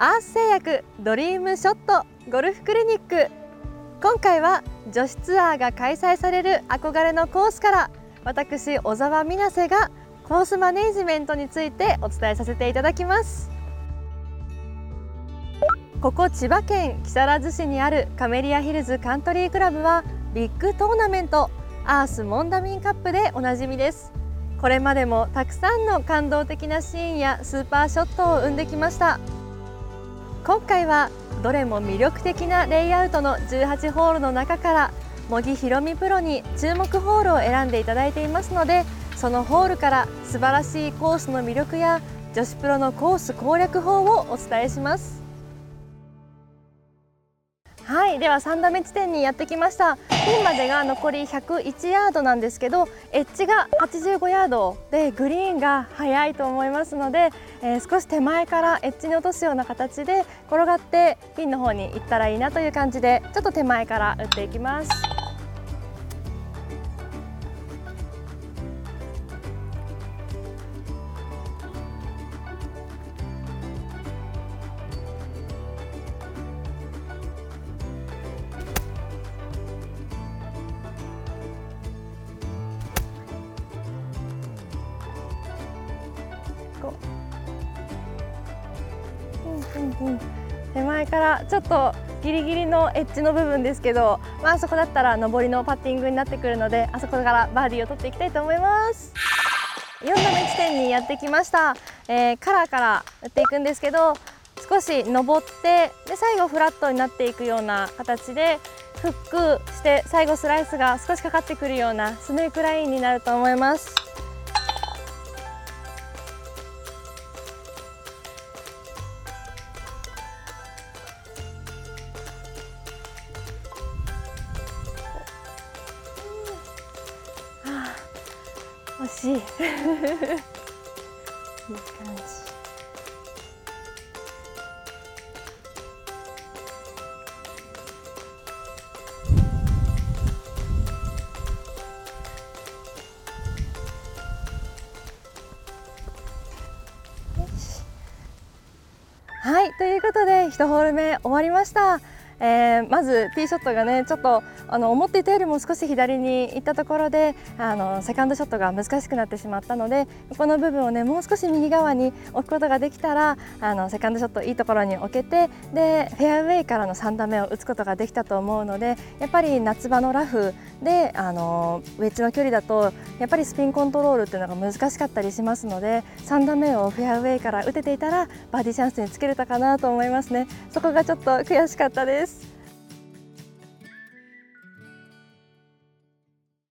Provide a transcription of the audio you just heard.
アース製薬ドリームショットゴルフクリニック。今回は女子ツアーが開催される憧れのコースから私小沢美奈瀬がコースマネージメントについてお伝えさせていただきます。ここ千葉県木更津市にあるカメリアヒルズカントリークラブはビッグトーナメントアースモンダミンカップでおなじみです。これまでもたくさんの感動的なシーンやスーパーショットを生んできました。今回はどれも魅力的なレイアウトの18ホールの中から茂木ひろみプロに注目ホールを選んでいただいていますのでそのホールから素晴らしいコースの魅力や女子プロのコース攻略法をお伝えします。はいでは3打目地点にやってきましたピンまでが残り101ヤードなんですけどエッジが85ヤードでグリーンが速いと思いますので、えー、少し手前からエッジに落とすような形で転がってピンの方に行ったらいいなという感じでちょっと手前から打っていきます。う。んうん、手前からちょっとギリギリのエッジの部分ですけど、まあ、あそこだったら上りのパッティングになってくるのであそこからバーディーを取っていきたいと思います。4度目地点にやってきました、えー、カラーから打っていくんですけど少し上ってで最後フラットになっていくような形でフックして最後スライスが少しかかってくるようなスネークラインになると思います。惜しい。いい感じ。はいということで1ホール目終わりました。えー、まずティーショットがねちょっとあの思っていたよりも少し左に行ったところであのセカンドショットが難しくなってしまったのでこの部分をねもう少し右側に置くことができたらあのセカンドショットいいところに置けてでフェアウェイからの3打目を打つことができたと思うのでやっぱり夏場のラフであのウェッジの距離だとやっぱりスピンコントロールっていうのが難しかったりしますので3打目をフェアウェイから打てていたらバーディーチャンスにつけれたかなと思いますね。そこがちょっと悔しかったです。